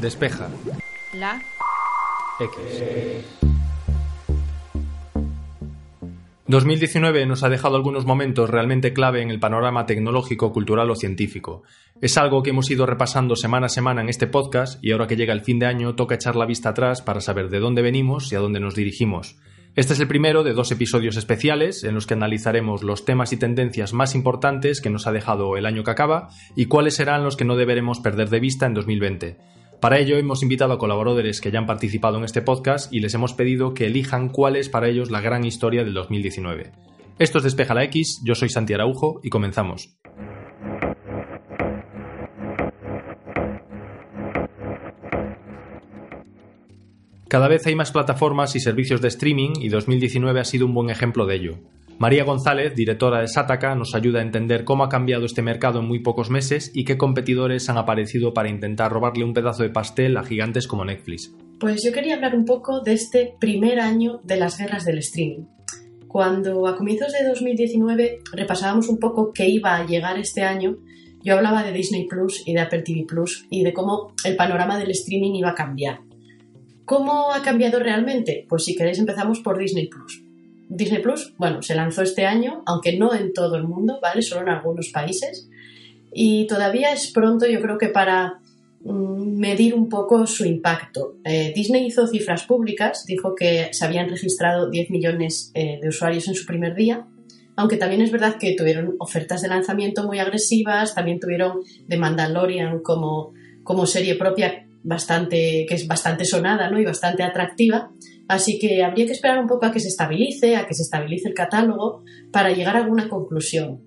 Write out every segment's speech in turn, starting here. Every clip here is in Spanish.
Despeja. La. X. 2019 nos ha dejado algunos momentos realmente clave en el panorama tecnológico, cultural o científico. Es algo que hemos ido repasando semana a semana en este podcast y ahora que llega el fin de año toca echar la vista atrás para saber de dónde venimos y a dónde nos dirigimos. Este es el primero de dos episodios especiales en los que analizaremos los temas y tendencias más importantes que nos ha dejado el año que acaba y cuáles serán los que no deberemos perder de vista en 2020. Para ello hemos invitado a colaboradores que ya han participado en este podcast y les hemos pedido que elijan cuál es para ellos la gran historia del 2019. Esto es Despeja la X, yo soy Santi Araujo y comenzamos. Cada vez hay más plataformas y servicios de streaming y 2019 ha sido un buen ejemplo de ello. María González, directora de Sataka, nos ayuda a entender cómo ha cambiado este mercado en muy pocos meses y qué competidores han aparecido para intentar robarle un pedazo de pastel a gigantes como Netflix. Pues yo quería hablar un poco de este primer año de las guerras del streaming. Cuando a comienzos de 2019 repasábamos un poco qué iba a llegar este año, yo hablaba de Disney Plus y de Apple TV Plus y de cómo el panorama del streaming iba a cambiar. ¿Cómo ha cambiado realmente? Pues si queréis empezamos por Disney Plus. Disney Plus, bueno, se lanzó este año, aunque no en todo el mundo, ¿vale? Solo en algunos países. Y todavía es pronto, yo creo que para mm, medir un poco su impacto. Eh, Disney hizo cifras públicas, dijo que se habían registrado 10 millones eh, de usuarios en su primer día, aunque también es verdad que tuvieron ofertas de lanzamiento muy agresivas, también tuvieron The Mandalorian como, como serie propia bastante, que es bastante sonada ¿no? y bastante atractiva. Así que habría que esperar un poco a que se estabilice, a que se estabilice el catálogo para llegar a alguna conclusión.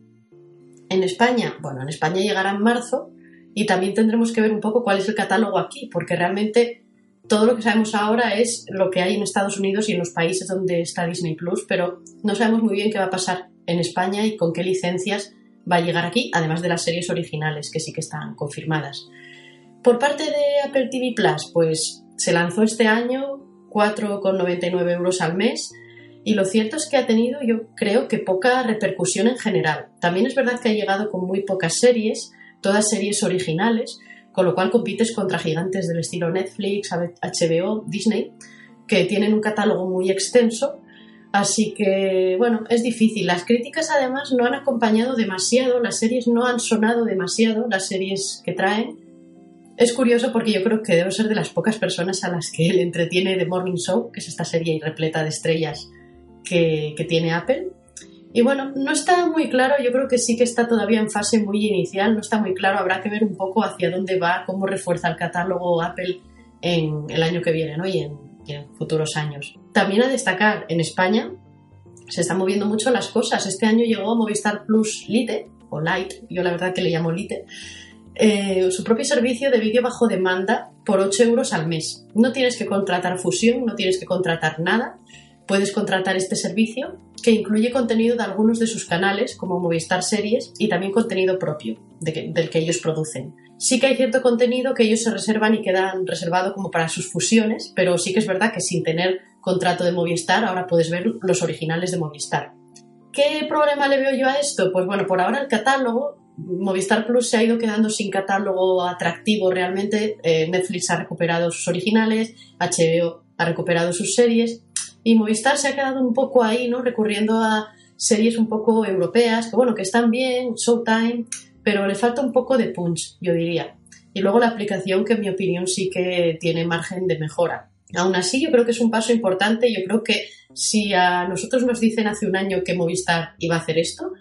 En España, bueno, en España llegará en marzo y también tendremos que ver un poco cuál es el catálogo aquí, porque realmente todo lo que sabemos ahora es lo que hay en Estados Unidos y en los países donde está Disney Plus, pero no sabemos muy bien qué va a pasar en España y con qué licencias va a llegar aquí, además de las series originales que sí que están confirmadas. Por parte de Apple TV Plus, pues se lanzó este año 4,99 euros al mes. Y lo cierto es que ha tenido, yo creo que poca repercusión en general. También es verdad que ha llegado con muy pocas series, todas series originales, con lo cual compites contra gigantes del estilo Netflix, HBO, Disney, que tienen un catálogo muy extenso. Así que, bueno, es difícil. Las críticas además no han acompañado demasiado, las series no han sonado demasiado, las series que traen. Es curioso porque yo creo que debo ser de las pocas personas a las que él entretiene The Morning Show, que es esta serie repleta de estrellas que, tiene Apple. Y bueno, no está muy claro, yo creo que sí que está todavía en fase muy inicial, no está muy claro, habrá que ver un poco hacia dónde va, cómo refuerza el catálogo Apple en el año que viene ¿no? y, en, y en futuros años. También a destacar, en España se están moviendo mucho las cosas. Este año llegó Movistar Plus Lite, o Lite, yo la verdad que le llamo Lite, eh, su propio servicio de vídeo bajo demanda por 8 euros al mes. No tienes que contratar fusión, no tienes que contratar nada. Puedes contratar este servicio que incluye contenido de algunos de sus canales, como Movistar Series, y también contenido propio del que ellos producen. Sí que hay cierto contenido que ellos se reservan y quedan reservado como para sus fusiones, pero sí que es verdad que sin tener contrato de Movistar ahora puedes ver los originales de Movistar. ¿Qué problema le veo yo a esto? Pues bueno, por ahora el catálogo Movistar Plus se ha ido quedando sin catálogo atractivo realmente. Eh, Netflix ha recuperado sus originales, HBO ha recuperado sus series y Movistar se ha quedado un poco ahí, ¿no? Recurriendo a series un poco europeas, que bueno, que están bien, Showtime, pero le falta un poco de punch, yo diría. Y luego la aplicación, que en mi opinión sí que tiene margen de mejora. Aún así, yo creo que es un paso importante. Yo creo que si a nosotros nos dicen hace un año que Movistar iba a hacer esto,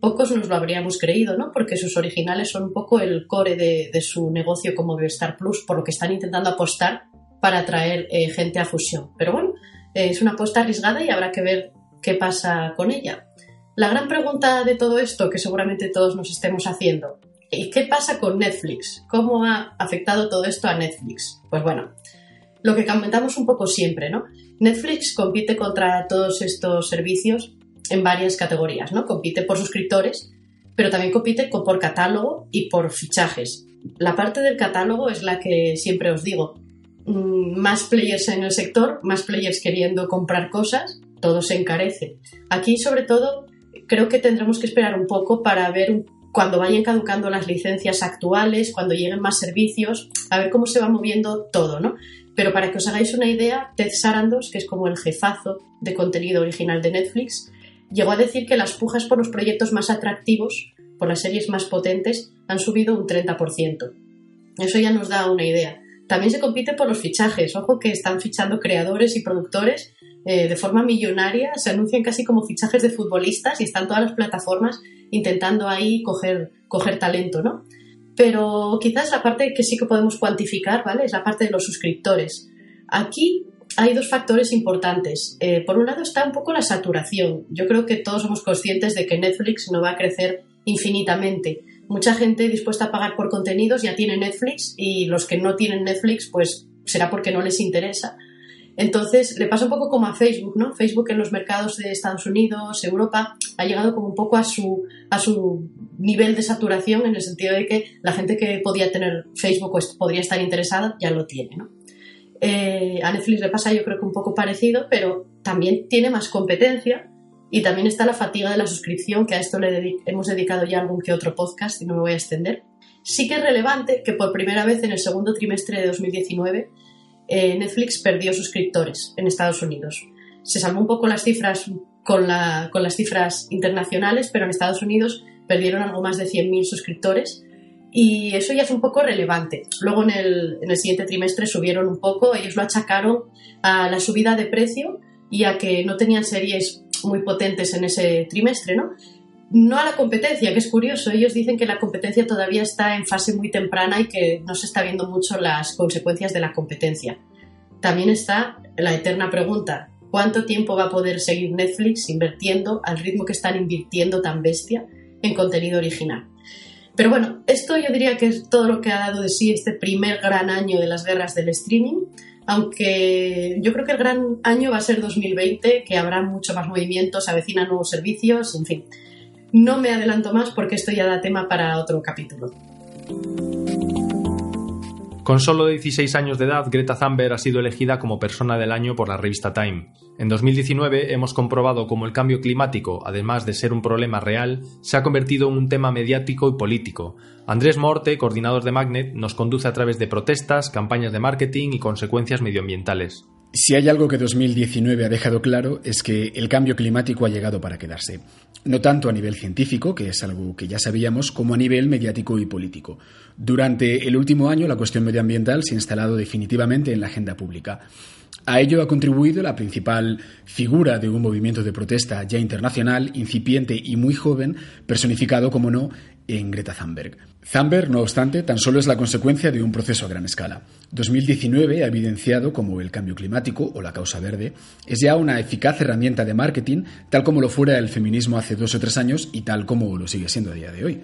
pocos nos lo habríamos creído, ¿no? Porque sus originales son un poco el core de, su negocio como Star Plus, por lo que están intentando apostar para atraer eh, gente a fusión. Pero bueno, eh, es una apuesta arriesgada y habrá que ver qué pasa con ella. La gran pregunta de todo esto, que seguramente todos nos estemos haciendo, ¿y qué pasa con Netflix? ¿Cómo ha afectado todo esto a Netflix? Pues bueno, lo que comentamos un poco siempre, ¿no? Netflix compite contra todos estos servicios en varias categorías, ¿no? Compite por suscriptores, pero también compite por catálogo y por fichajes. La parte del catálogo es la que siempre os digo. Mm, más players en el sector, más players queriendo comprar cosas, todo se encarece. Aquí, sobre todo, creo que tendremos que esperar un poco para ver cuando vayan caducando las licencias actuales, cuando lleguen más servicios, a ver cómo se va moviendo todo, ¿no? Pero para que os hagáis una idea, Ted Sarandos, que es como el jefazo de contenido original de Netflix, llegó a decir que las pujas por los proyectos más atractivos, por las series más potentes, han subido un 30%. Eso ya nos da una idea. También se compite por los fichajes. Ojo que están fichando creadores y productores eh, de forma millonaria. Se anuncian casi como fichajes de futbolistas y están todas las plataformas intentando ahí coger, coger talento, ¿no? Pero quizás la parte que sí que podemos cuantificar, ¿vale? Es la parte de los suscriptores. Aquí hay dos factores importantes. Eh, por un lado está un poco la saturación. Yo creo que todos somos conscientes de que Netflix no va a crecer infinitamente mucha gente dispuesta a pagar por contenidos ya tiene Netflix y los que no tienen Netflix pues será porque no les interesa. Entonces le pasa un poco como a Facebook, ¿no? Facebook en los mercados de Estados Unidos, Europa, ha llegado como un poco a su, a su nivel de saturación en el sentido de que la gente que podía tener Facebook o podría estar interesada ya lo tiene, ¿no? Eh, a Netflix le pasa yo creo que un poco parecido, pero también tiene más competencia y también está la fatiga de la suscripción, que a esto le hemos dedicado ya algún que otro podcast y no me voy a extender. Sí que es relevante que por primera vez en el segundo trimestre de 2019 eh, Netflix perdió suscriptores en Estados Unidos. Se salvó un poco las cifras con, con las cifras internacionales, pero en Estados Unidos perdieron algo más de 100.000 suscriptores y eso ya es un poco relevante. Luego en el, en el siguiente trimestre subieron un poco, ellos lo achacaron a la subida de precio y a que no tenían series muy potentes en ese trimestre, ¿no? No a la competencia, que es curioso. Ellos dicen que la competencia todavía está en fase muy temprana y que no se está viendo mucho las consecuencias de la competencia. También está la eterna pregunta, ¿cuánto tiempo va a poder seguir Netflix invirtiendo al ritmo que están invirtiendo tan bestia en contenido original? Pero bueno, esto yo diría que es todo lo que ha dado de sí este primer gran año de las guerras del streaming aunque yo creo que el gran año va a ser 2020, que habrá mucho más movimientos, se avecinan nuevos servicios, en fin. No me adelanto más porque esto ya da tema para otro capítulo. Con solo 16 años de edad, Greta Thunberg ha sido elegida como persona del año por la revista Time. En 2019 hemos comprobado cómo el cambio climático, además de ser un problema real, se ha convertido en un tema mediático y político. Andrés Morte, coordinador de Magnet, nos conduce a través de protestas, campañas de marketing y consecuencias medioambientales. Si hay algo que 2019 ha dejado claro es que el cambio climático ha llegado para quedarse. No tanto a nivel científico, que es algo que ya sabíamos, como a nivel mediático y político. Durante el último año la cuestión medioambiental se ha instalado definitivamente en la agenda pública. A ello ha contribuido la principal figura de un movimiento de protesta ya internacional, incipiente y muy joven, personificado, como no, en Greta Thunberg. Thunberg, no obstante, tan solo es la consecuencia de un proceso a gran escala. 2019 ha evidenciado cómo el cambio climático o la causa verde es ya una eficaz herramienta de marketing, tal como lo fuera el feminismo hace dos o tres años y tal como lo sigue siendo a día de hoy.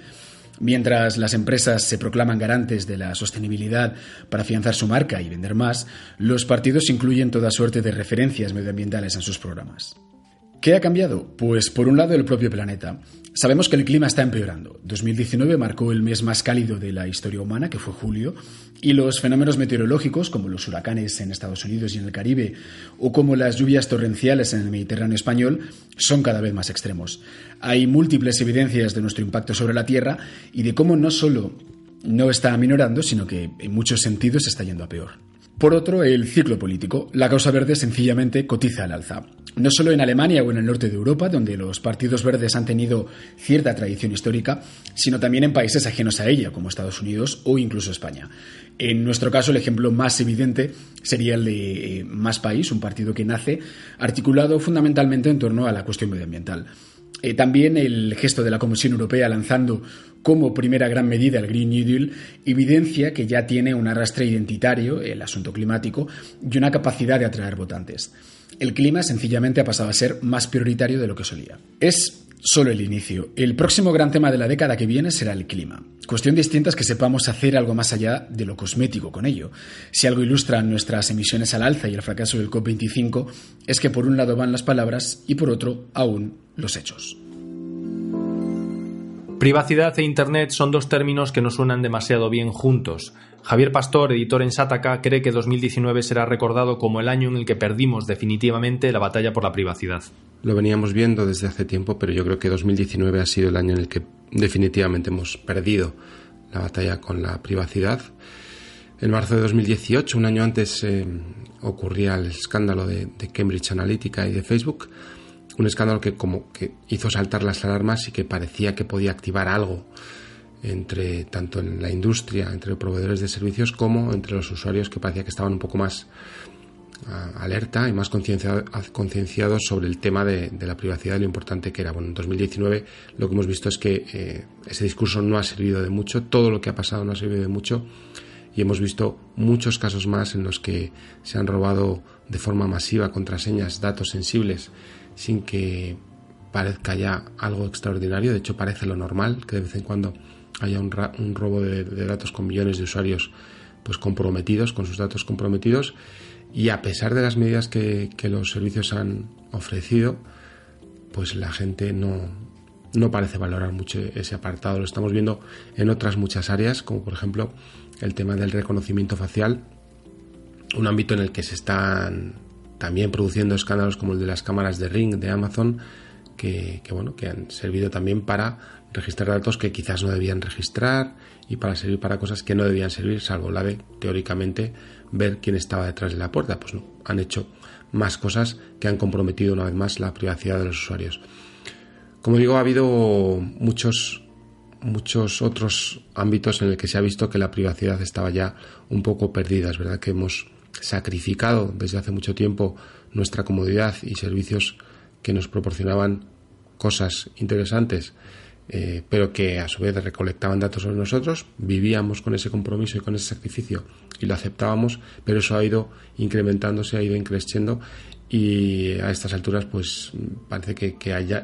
Mientras las empresas se proclaman garantes de la sostenibilidad para afianzar su marca y vender más, los partidos incluyen toda suerte de referencias medioambientales en sus programas. ¿Qué ha cambiado? Pues por un lado el propio planeta. Sabemos que el clima está empeorando. 2019 marcó el mes más cálido de la historia humana, que fue julio, y los fenómenos meteorológicos, como los huracanes en Estados Unidos y en el Caribe, o como las lluvias torrenciales en el Mediterráneo español, son cada vez más extremos. Hay múltiples evidencias de nuestro impacto sobre la Tierra y de cómo no solo no está aminorando, sino que en muchos sentidos está yendo a peor. Por otro, el ciclo político. La causa verde sencillamente cotiza al alza. No solo en Alemania o en el norte de Europa, donde los partidos verdes han tenido cierta tradición histórica, sino también en países ajenos a ella, como Estados Unidos o incluso España. En nuestro caso, el ejemplo más evidente sería el de eh, Más País, un partido que nace articulado fundamentalmente en torno a la cuestión medioambiental. Eh, también el gesto de la Comisión Europea lanzando como primera gran medida el Green New Deal evidencia que ya tiene un arrastre identitario, el asunto climático, y una capacidad de atraer votantes. El clima sencillamente ha pasado a ser más prioritario de lo que solía. Es solo el inicio. El próximo gran tema de la década que viene será el clima. Cuestión distinta es que sepamos hacer algo más allá de lo cosmético con ello. Si algo ilustra nuestras emisiones al alza y el fracaso del COP25 es que por un lado van las palabras y por otro aún los hechos. Privacidad e Internet son dos términos que no suenan demasiado bien juntos. Javier Pastor, editor en Sataka, cree que 2019 será recordado como el año en el que perdimos definitivamente la batalla por la privacidad. Lo veníamos viendo desde hace tiempo, pero yo creo que 2019 ha sido el año en el que definitivamente hemos perdido la batalla con la privacidad. En marzo de 2018, un año antes, eh, ocurría el escándalo de, Cambridge Analytica y de Facebook un escándalo que como que hizo saltar las alarmas y que parecía que podía activar algo entre tanto en la industria, entre proveedores de servicios como entre los usuarios que parecía que estaban un poco más alerta y más concienciados sobre el tema de, la privacidad y lo importante que era. Bueno, en 2019 lo que hemos visto es que eh, ese discurso no ha servido de mucho, todo lo que ha pasado no ha servido de mucho y hemos visto muchos casos más en los que se han robado de forma masiva contraseñas, datos sensibles sin que parezca ya algo extraordinario. De hecho, parece lo normal que de vez en cuando haya un, robo de, datos con millones de usuarios pues comprometidos, con sus datos comprometidos. Y a pesar de las medidas que, los servicios han ofrecido, pues la gente no, no parece valorar mucho ese apartado. Lo estamos viendo en otras muchas áreas, como por ejemplo el tema del reconocimiento facial, un ámbito en el que se están también produciendo escándalos como el de las cámaras de Ring de Amazon, que, bueno, que han servido también para registrar datos que quizás no debían registrar y para servir para cosas que no debían servir, salvo la de, teóricamente, ver quién estaba detrás de la puerta. Pues no, han hecho más cosas que han comprometido una vez más la privacidad de los usuarios. Como digo, ha habido muchos muchos otros ámbitos en el que se ha visto que la privacidad estaba ya un poco perdida. Es verdad que hemos sacrificado desde hace mucho tiempo nuestra comodidad y servicios que nos proporcionaban cosas interesantes, eh, pero que a su vez recolectaban datos sobre nosotros, vivíamos con ese compromiso y con ese sacrificio y lo aceptábamos, pero eso ha ido incrementándose, ha ido increciendo y a estas alturas pues parece que,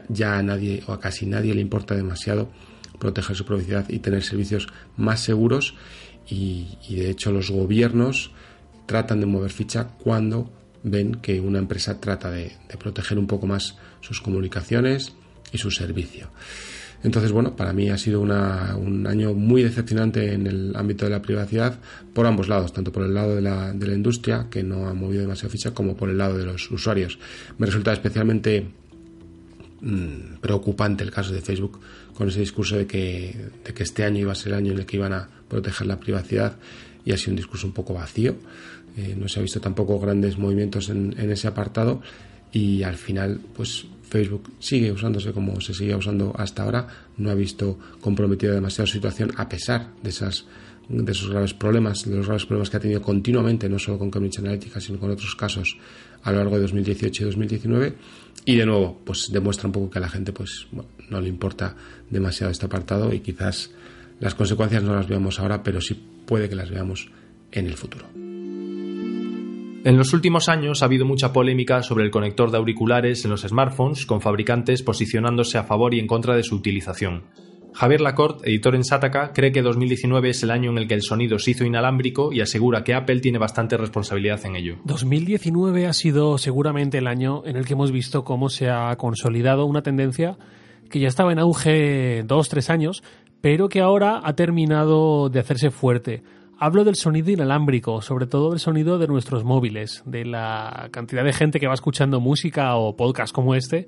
ya a nadie o a casi nadie le importa demasiado proteger su privacidad y tener servicios más seguros y de hecho los gobiernos tratan de mover ficha cuando ven que una empresa trata de, proteger un poco más sus comunicaciones y su servicio. Entonces, bueno, para mí ha sido un año muy decepcionante en el ámbito de la privacidad por ambos lados, tanto por el lado de la, de la industria, que no ha movido demasiado ficha, como por el lado de los usuarios. Me resulta especialmente mm, preocupante el caso de Facebook con ese discurso de que, de que este año iba a ser el año en el que iban a proteger la privacidad y ha sido un discurso un poco vacío. Eh, no se ha visto tampoco grandes movimientos en, ese apartado y al final pues Facebook sigue usándose como se seguía usando hasta ahora, no ha visto comprometida demasiado su situación a pesar de esas de esos graves problemas, de los graves problemas que ha tenido continuamente, no solo con Cambridge Analytica, sino con otros casos a lo largo de 2018 y 2019. Y de nuevo, pues demuestra un poco que a la gente pues no le importa demasiado este apartado y quizás las consecuencias no las veamos ahora, pero sí puede que las veamos en el futuro. En los últimos años ha habido mucha polémica sobre el conector de auriculares en los smartphones, con fabricantes posicionándose a favor y en contra de su utilización. Javier Lacorte, editor en Sataka, cree que 2019 es el año en el que el sonido se hizo inalámbrico y asegura que Apple tiene bastante responsabilidad en ello. 2019 ha sido seguramente el año en el que hemos visto cómo se ha consolidado una tendencia que ya estaba en auge dos, tres años, pero que ahora ha terminado de hacerse fuerte. Hablo del sonido inalámbrico, sobre todo del sonido de nuestros móviles, de la cantidad de gente que va escuchando música o podcast como este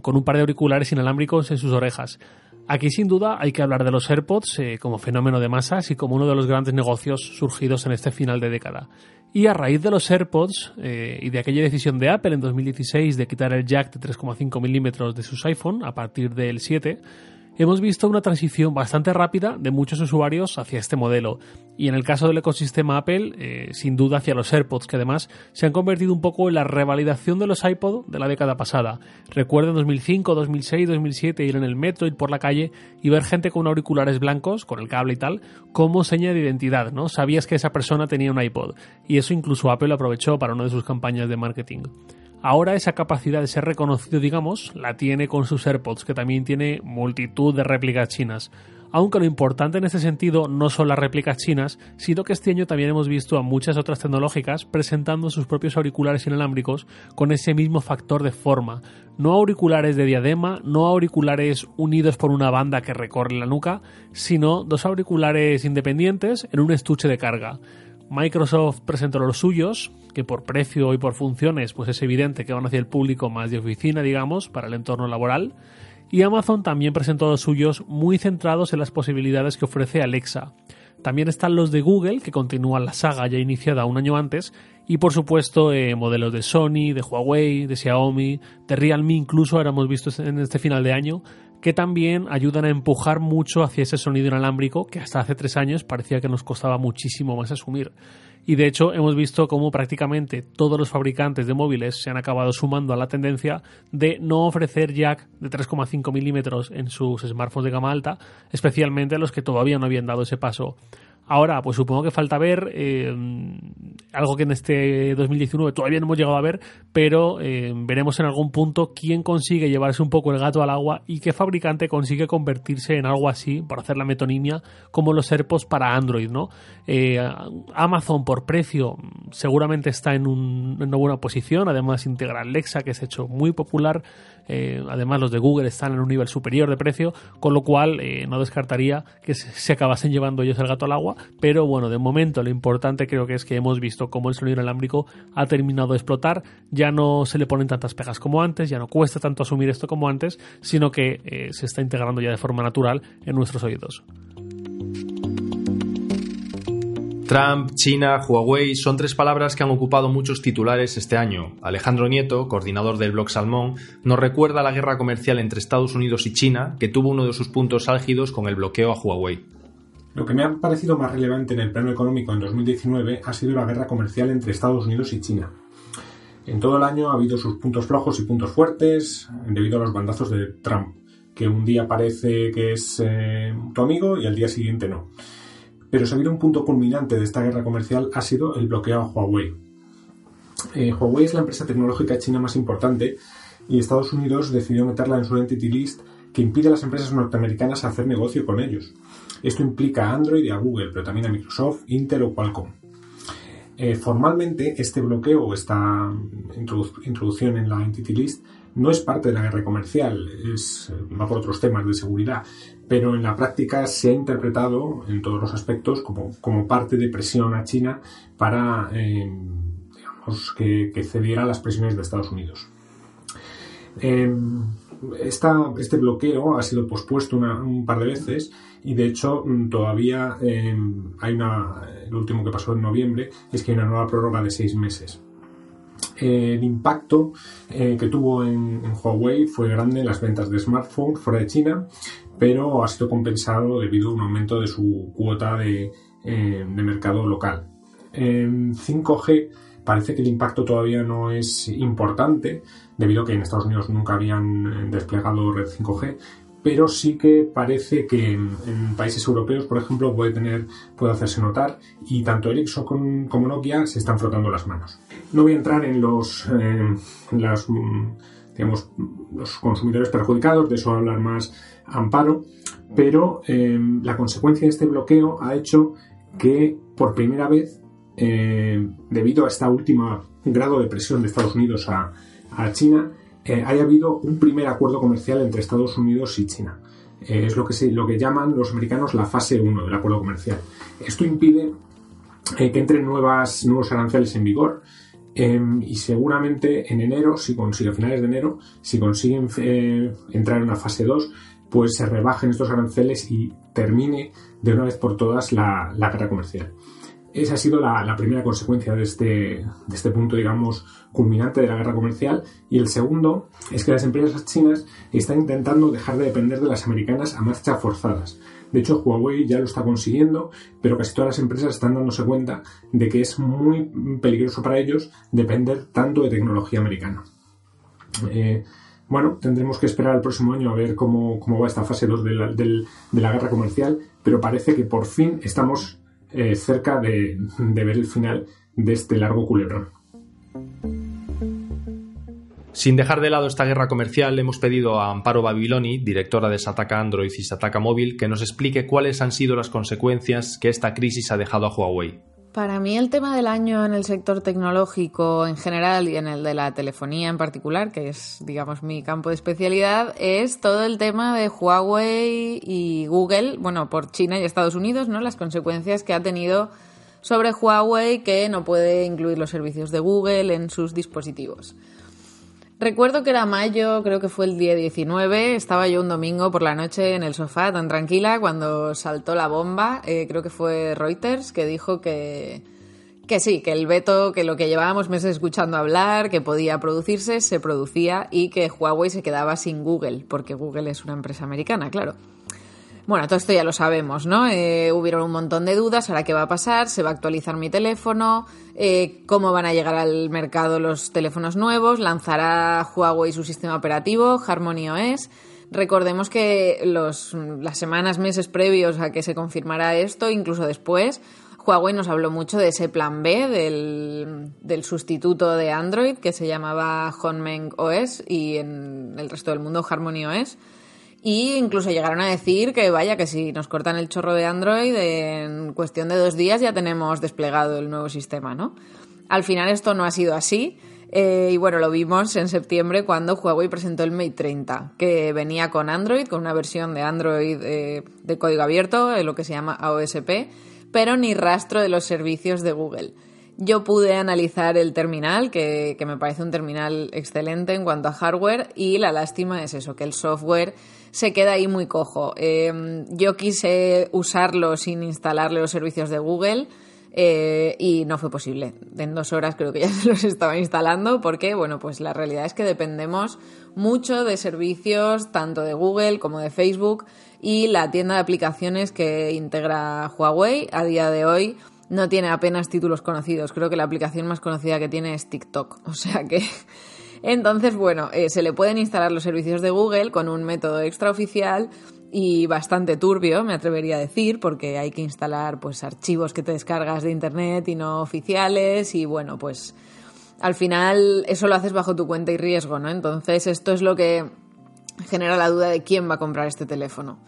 con un par de auriculares inalámbricos en sus orejas. Aquí sin duda hay que hablar de los AirPods eh, como fenómeno de masas y como uno de los grandes negocios surgidos en este final de década. Y a raíz de los AirPods eh, y de aquella decisión de Apple en 2016 de quitar el jack de 3,5 milímetros de sus iPhone a partir del 7, hemos visto una transición bastante rápida de muchos usuarios hacia este modelo. Y en el caso del ecosistema Apple, eh, sin duda hacia los AirPods, que además se han convertido un poco en la revalidación de los iPod de la década pasada. Recuerdo en 2005, 2006, 2007 ir en el metro, ir por la calle y ver gente con auriculares blancos, con el cable y tal, como seña de identidad, ¿no? Sabías que esa persona tenía un iPod. Y eso incluso Apple aprovechó para una de sus campañas de marketing. Ahora esa capacidad de ser reconocido, digamos, la tiene con sus AirPods, que también tiene multitud de réplicas chinas. aunque lo importante en este sentido no son las réplicas chinas, sino que este año también hemos visto a muchas otras tecnológicas presentando sus propios auriculares inalámbricos con ese mismo factor de forma. No auriculares de diadema, no auriculares unidos por una banda que recorre la nuca, sino dos auriculares independientes en un estuche de carga. Microsoft presentó los suyos, que por precio y por funciones, pues es evidente que van hacia el público más de oficina, digamos, para el entorno laboral. Y Amazon también presentó los suyos muy centrados en las posibilidades que ofrece Alexa. También están los de Google, que continúan la saga ya iniciada un año antes, y por supuesto eh, modelos de Sony, de Huawei, de Xiaomi, de Realme incluso ahora hemos visto en este final de año, que también ayudan a empujar mucho hacia ese sonido inalámbrico que hasta hace tres años parecía que nos costaba muchísimo más asumir. Y de hecho hemos visto cómo prácticamente todos los fabricantes de móviles se han acabado sumando a la tendencia de no ofrecer jack de 3,5 milímetros en sus smartphones de gama alta, especialmente los que todavía no habían dado ese paso. Ahora, pues supongo que falta ver eh, algo que en este 2019 todavía no hemos llegado a ver, pero eh, veremos en algún punto quién consigue llevarse un poco el gato al agua y qué fabricante consigue convertirse en algo así, para hacer la metonimia, como los AirPods para Android, ¿no? Eh, Amazon por precio seguramente está en, una buena posición, además integra Alexa, que se ha hecho muy popular, además los de Google están en un nivel superior de precio, con lo cual no descartaría que se acabasen llevando ellos el gato al agua pero bueno, de momento lo importante creo que es que hemos visto cómo el sonido inalámbrico ha terminado de explotar, ya no se le ponen tantas pegas como antes, ya no cuesta tanto asumir esto como antes, sino que eh, se está integrando ya de forma natural en nuestros oídos. Trump, China, Huawei son tres palabras que han ocupado muchos titulares este año. Alejandro Nieto, coordinador del blog Salmón, nos recuerda la guerra comercial entre Estados Unidos y China, que tuvo uno de sus puntos álgidos con el bloqueo a Huawei. Lo que me ha parecido más relevante en el plano económico en 2019 ha sido la guerra comercial entre Estados Unidos y China. En todo el año ha habido sus puntos flojos y puntos fuertes debido a los bandazos de Trump, que un día parece que es eh, tu amigo y al día siguiente no. Pero si ha habido un punto culminante de esta guerra comercial ha sido el bloqueo a Huawei. Eh, Huawei es la empresa tecnológica china más importante y Estados Unidos decidió meterla en su entity list que impide a las empresas norteamericanas hacer negocio con ellos. Esto implica a Android y a Google, pero también a Microsoft, Intel o Qualcomm. Eh, formalmente, este bloqueo o esta introducción en la Entity List no es parte de la guerra comercial, es, va por otros temas de seguridad, pero en la práctica se ha interpretado en todos los aspectos como, parte de presión a China para eh, que, cediera a las presiones de Estados Unidos. Eh, este bloqueo ha sido pospuesto un par de veces y de hecho mm, todavía em, hay una, el último que pasó en noviembre es que hay una nueva prórroga de seis meses. el impacto eh, que tuvo en, Huawei fue grande en las ventas de smartphones fuera de China, pero ha sido compensado debido a un aumento de su cuota de, eh, mercado local. En 5G Parece que el impacto todavía no es importante, debido a que en Estados Unidos nunca habían eh, desplegado red 5G, pero sí que parece que en, países europeos, por ejemplo, puede tener, puede hacerse notar y tanto Ericsson como Nokia se están frotando las manos. No voy a entrar en los, eh, mm, digamos, los consumidores perjudicados, de eso va a hablar más Amparo, pero eh, la consecuencia de este bloqueo ha hecho que por primera vez eh, debido a esta última grado de presión de Estados Unidos a, China, eh, haya habido un primer acuerdo comercial entre Estados Unidos y China. Es lo que, se, lo que llaman los americanos la fase 1 del acuerdo comercial. Esto impide que entren nuevas, nuevos aranceles en vigor em, y seguramente en enero, si a finales de enero, si consiguen entrar en una fase 2, pues se rebajen estos aranceles y termine de una vez por todas la guerra comercial. Esa ha sido la, primera consecuencia de este, de este punto, digamos, culminante de la guerra comercial. Y el segundo es que las empresas chinas están intentando dejar de depender de las americanas a marcha forzadas. De hecho, Huawei ya lo está consiguiendo, pero casi todas las empresas están dándose cuenta de que es muy peligroso para ellos depender tanto de tecnología americana. Eh, bueno, tendremos que esperar el próximo año a ver cómo, va esta fase 2 de la, de la guerra comercial, pero parece que por fin estamos eh, cerca de, ver el final de este largo culebrón. Sin dejar de lado esta guerra comercial, hemos pedido a Amparo Babiloni, directora de Sataka Android y Sataka Móvil, que nos explique cuáles han sido las consecuencias que esta crisis ha dejado a Huawei. Para mí el tema del año en el sector tecnológico en general y en el de la telefonía en particular, que es digamos mi campo de especialidad, es todo el tema de Huawei y Google, bueno, por China y Estados Unidos, ¿no? Las consecuencias que ha tenido sobre Huawei que no puede incluir los servicios de Google en sus dispositivos. Recuerdo que era mayo, creo que fue el día 19, estaba yo un domingo por la noche en el sofá tan tranquila cuando saltó la bomba, eh, creo que fue Reuters, que dijo que, que sí, que el veto, que lo que llevábamos meses escuchando hablar, que podía producirse, se producía y que Huawei se quedaba sin Google, porque Google es una empresa americana, claro. Bueno, todo esto ya lo sabemos, ¿no? Eh, hubieron un montón de dudas, ahora qué va a pasar, se va a actualizar mi teléfono, eh, cómo van a llegar al mercado los teléfonos nuevos, lanzará Huawei su sistema operativo, Harmony OS. Recordemos que los, las semanas, meses previos a que se confirmara esto, incluso después, Huawei nos habló mucho de ese plan B del, del sustituto de Android que se llamaba Honmeng OS y en el resto del mundo Harmony OS. Y incluso llegaron a decir que vaya, que si nos cortan el chorro de Android, en cuestión de dos días ya tenemos desplegado el nuevo sistema, ¿no? Al final esto no ha sido así. Eh, y bueno, lo vimos en septiembre cuando Huawei presentó el Mate 30, que venía con Android, con una versión de Android eh, de código abierto, lo que se llama AOSP, pero ni rastro de los servicios de Google. Yo pude analizar el terminal, que, que me parece un terminal excelente en cuanto a hardware, y la lástima es eso, que el software se queda ahí muy cojo. Em, yo quise usarlo sin instalarle los servicios de Google. Eh, y no fue posible. En dos horas creo que ya se los estaba instalando porque, bueno, pues la realidad es que dependemos mucho de servicios tanto de Google como de Facebook y la tienda de aplicaciones que integra Huawei a día de hoy no tiene apenas títulos conocidos. Creo que la aplicación más conocida que tiene es TikTok. O sea que entonces, bueno, eh, se le pueden instalar los servicios de Google con un método extraoficial y bastante turbio, me atrevería a decir, porque hay que instalar pues archivos que te descargas de internet y no oficiales y bueno, pues al final eso lo haces bajo tu cuenta y riesgo, ¿no? Entonces, esto es lo que genera la duda de quién va a comprar este teléfono.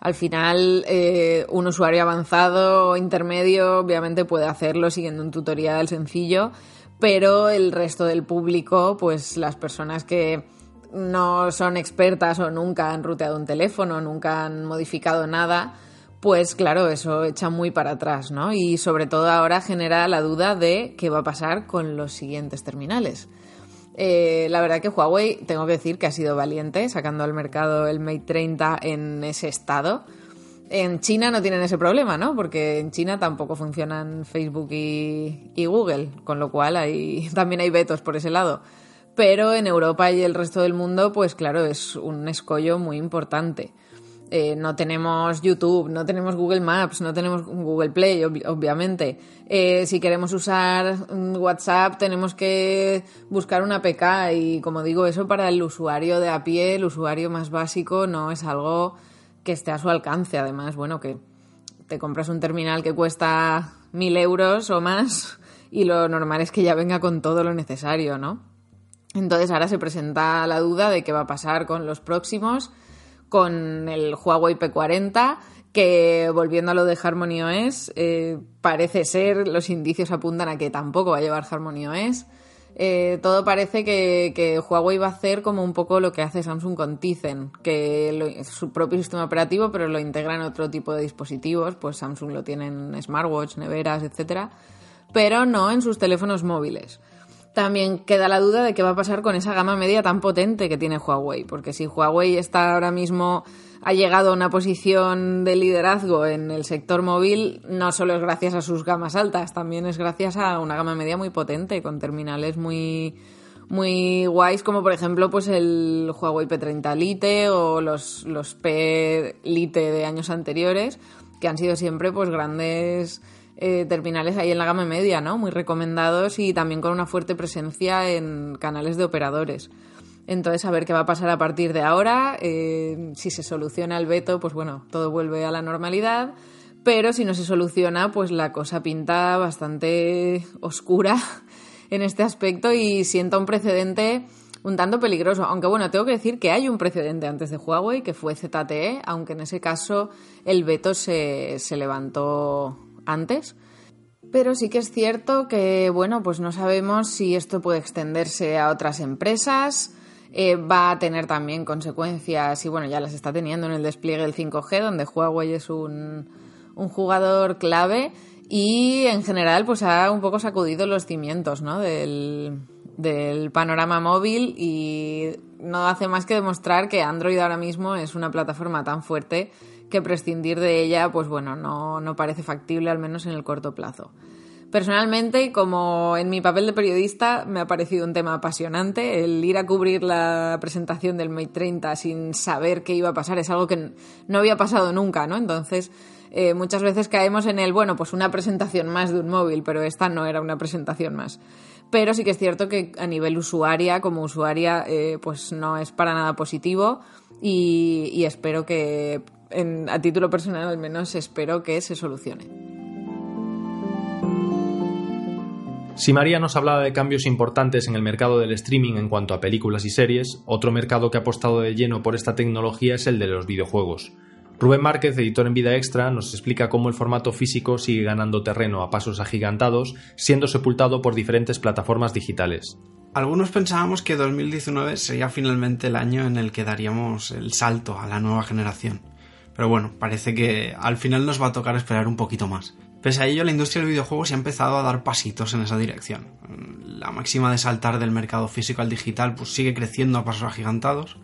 Al final, eh, un usuario avanzado intermedio obviamente puede hacerlo siguiendo un tutorial sencillo, pero el resto del público, pues las personas que no son expertas o nunca han ruteado un teléfono, nunca han modificado nada, pues claro, eso echa muy para atrás, ¿no? Y sobre todo ahora genera la duda de qué va a pasar con los siguientes terminales. Eh, la verdad que Huawei, tengo que decir que ha sido valiente sacando al mercado el Mate 30 en ese estado en China no tienen ese problema, ¿no? Porque en China tampoco funcionan Facebook y, Google, con lo cual hay, también hay vetos por ese lado. Pero en Europa y el resto del mundo, pues claro, es un escollo muy importante. Eh, no tenemos YouTube, no tenemos Google Maps, no tenemos Google Play, obviamente. Eh, si queremos usar WhatsApp, tenemos que buscar una APK y, como digo, eso para el usuario de a pie, el usuario más básico, no es algo que esté a su alcance. Además, bueno, que te compras un terminal que cuesta mil euros o más y lo normal es que ya venga con todo lo necesario, ¿no? Entonces ahora se presenta la duda de qué va a pasar con los próximos, con el Huawei P40, que volviendo a lo de Harmony OS, eh, parece ser, los indicios apuntan a que tampoco va a llevar Harmony OS. Eh, todo parece que, Huawei va a hacer como un poco lo que hace Samsung con Tizen, que es su propio sistema operativo, pero lo integra en otro tipo de dispositivos, pues Samsung lo tiene en smartwatch, neveras, etcétera, pero no en sus teléfonos móviles. También queda la duda de qué va a pasar con esa gama media tan potente que tiene Huawei, porque si Huawei está ahora mismo ha llegado a una posición de liderazgo en el sector móvil, no solo es gracias a sus gamas altas, también es gracias a una gama media muy potente, con terminales muy, muy guays, como por ejemplo pues el Huawei P30 Lite o los, los P Lite de años anteriores, que han sido siempre pues grandes eh, terminales ahí en la gama media, ¿no? Muy recomendados y también con una fuerte presencia en canales de operadores. Entonces, a ver qué va a pasar a partir de ahora. Eh, si se soluciona el veto, pues bueno, todo vuelve a la normalidad. Pero si no se soluciona, pues la cosa pinta bastante oscura en este aspecto y sienta un precedente un tanto peligroso. Aunque bueno, tengo que decir que hay un precedente antes de Huawei, que fue ZTE, aunque en ese caso el veto se, se levantó antes. Pero sí que es cierto que, bueno, pues no sabemos si esto puede extenderse a otras empresas. Eh, va a tener también consecuencias, y bueno, ya las está teniendo en el despliegue del 5G, donde Huawei es un, un jugador clave y en general pues ha un poco sacudido los cimientos ¿no? del, del panorama móvil y no hace más que demostrar que Android ahora mismo es una plataforma tan fuerte que prescindir de ella, pues bueno, no, no parece factible, al menos en el corto plazo. Personalmente, como en mi papel de periodista, me ha parecido un tema apasionante. El ir a cubrir la presentación del Mate 30 sin saber qué iba a pasar es algo que no había pasado nunca, ¿no? Entonces, eh, muchas veces caemos en el, bueno, pues una presentación más de un móvil, pero esta no era una presentación más. Pero sí que es cierto que a nivel usuaria, como usuaria, eh, pues no es para nada positivo y, espero que, a título personal al menos, espero que se solucione. Si María nos hablaba de cambios importantes en el mercado del streaming en cuanto a películas y series, otro mercado que ha apostado de lleno por esta tecnología es el de los videojuegos. Rubén Márquez, editor en Vida Extra, nos explica cómo el formato físico sigue ganando terreno a pasos agigantados, siendo sepultado por diferentes plataformas digitales. Algunos pensábamos que 2019 sería finalmente el año en el que daríamos el salto a la nueva generación. Pero bueno, parece que al final nos va a tocar esperar un poquito más. Pese a ello, la industria del videojuego se ha empezado a dar pasitos en esa dirección. La máxima de saltar del mercado físico al digital pues sigue creciendo a pasos agigantados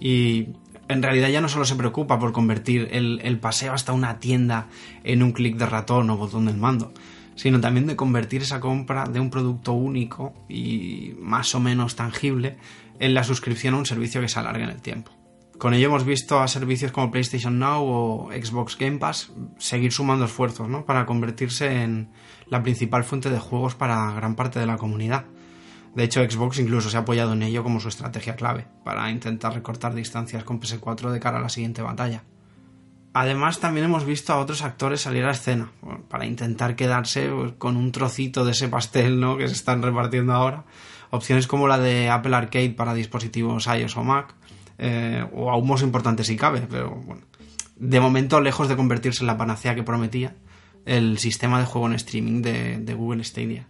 y en realidad ya no solo se preocupa por convertir el, paseo hasta una tienda en un clic de ratón o botón del mando, sino también de convertir esa compra de un producto único y más o menos tangible en la suscripción a un servicio que se alargue en el tiempo. Con ello hemos visto a servicios como PlayStation Now o Xbox Game Pass seguir sumando esfuerzos para convertirse en la principal fuente de juegos para gran parte de la comunidad. De hecho, Xbox incluso se ha apoyado en ello como su estrategia clave, para intentar recortar distancias con PS4 de cara a la siguiente batalla. Además, también hemos visto a otros actores salir a escena, para intentar quedarse pues, con un trocito de ese pastel ¿no? que se están repartiendo ahora. Opciones como la de Apple Arcade para dispositivos iOS o Mac, eh, o aún más importante si cabe, pero bueno. De momento, lejos de convertirse en la panacea que prometía, el sistema de juego en streaming de Google Stadia.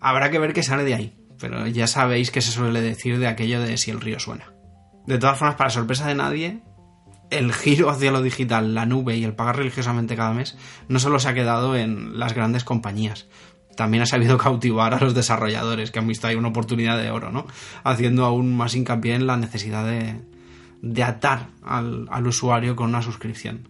Habrá que ver qué sale de ahí, pero ya sabéis que se suele decir de aquello de si el río suena. De todas formas, para sorpresa de nadie, el giro hacia lo digital, la nube y el pagar religiosamente cada mes no solo se ha quedado en las grandes compañías, también ha sabido cautivar a los desarrolladores que han visto ahí una oportunidad de oro, ¿no? Haciendo aún más hincapié en la necesidad de, de atar al, al, usuario con una suscripción.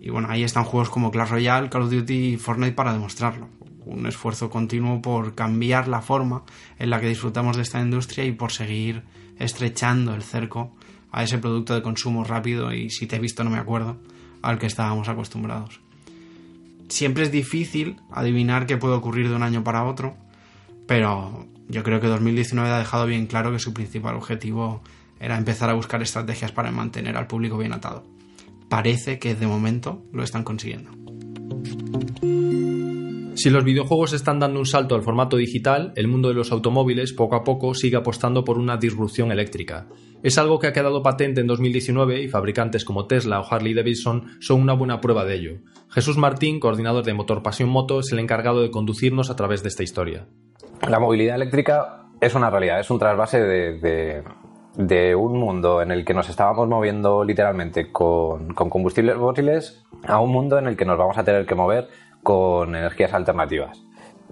Y bueno, ahí están juegos como Clash Royale, Call of Duty y Fortnite para demostrarlo un esfuerzo continuo por cambiar la forma en la que disfrutamos de esta industria y por seguir estrechando el cerco a ese producto de consumo rápido y si te he visto no me acuerdo al que estábamos acostumbrados. Siempre es difícil adivinar qué puede ocurrir de un año para otro, pero yo creo que 2019 ha dejado bien claro que su principal objetivo era empezar a buscar estrategias para mantener al público bien atado. Parece que de momento lo están consiguiendo. Si los videojuegos están dando un salto al formato digital, el mundo de los automóviles poco a poco sigue apostando por una disrupción eléctrica. Es algo que ha quedado patente en 2019 y fabricantes como Tesla o Harley Davidson son una buena prueba de ello. Jesús Martín, coordinador de Motor Pasión Moto, es el encargado de conducirnos a través de esta historia. La movilidad eléctrica es una realidad, es un trasvase de, un mundo en el que nos estábamos moviendo literalmente con, con combustibles fósiles a un mundo en el que nos vamos a tener que mover con energías alternativas.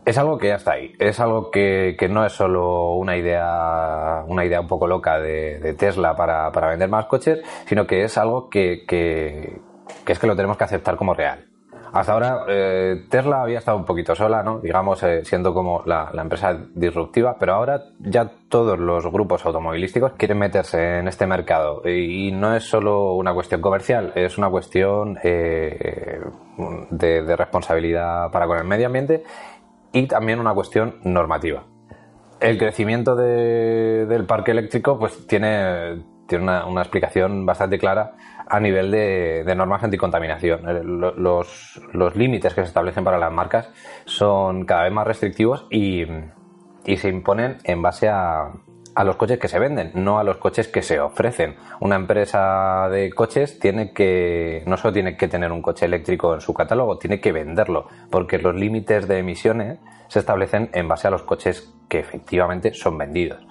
Es algo que ya está ahí, es algo que, no es solo una idea, una idea un poco loca de, Tesla para, vender más coches, sino que es algo que, que es que lo tenemos que aceptar como real. Hasta ahora eh, Tesla había estado un poquito sola, ¿no? digamos, eh, siendo como la, empresa disruptiva, pero ahora ya todos los grupos automovilísticos quieren meterse en este mercado y, no es solo una cuestión comercial, es una cuestión eh, de, responsabilidad para con el medio ambiente y también una cuestión normativa. El crecimiento del parque eléctrico pues tiene, tiene una, una explicación bastante clara a nivel de, normas anticontaminación. Eh, los, los límites que se establecen para las marcas son cada vez más restrictivos y, se imponen en base a, a los coches que se venden, no a los coches que se ofrecen. Una empresa de coches tiene que, no solo tiene que tener un coche eléctrico en su catálogo, tiene que venderlo, porque los límites de emisiones se establecen en base a los coches que efectivamente son vendidos.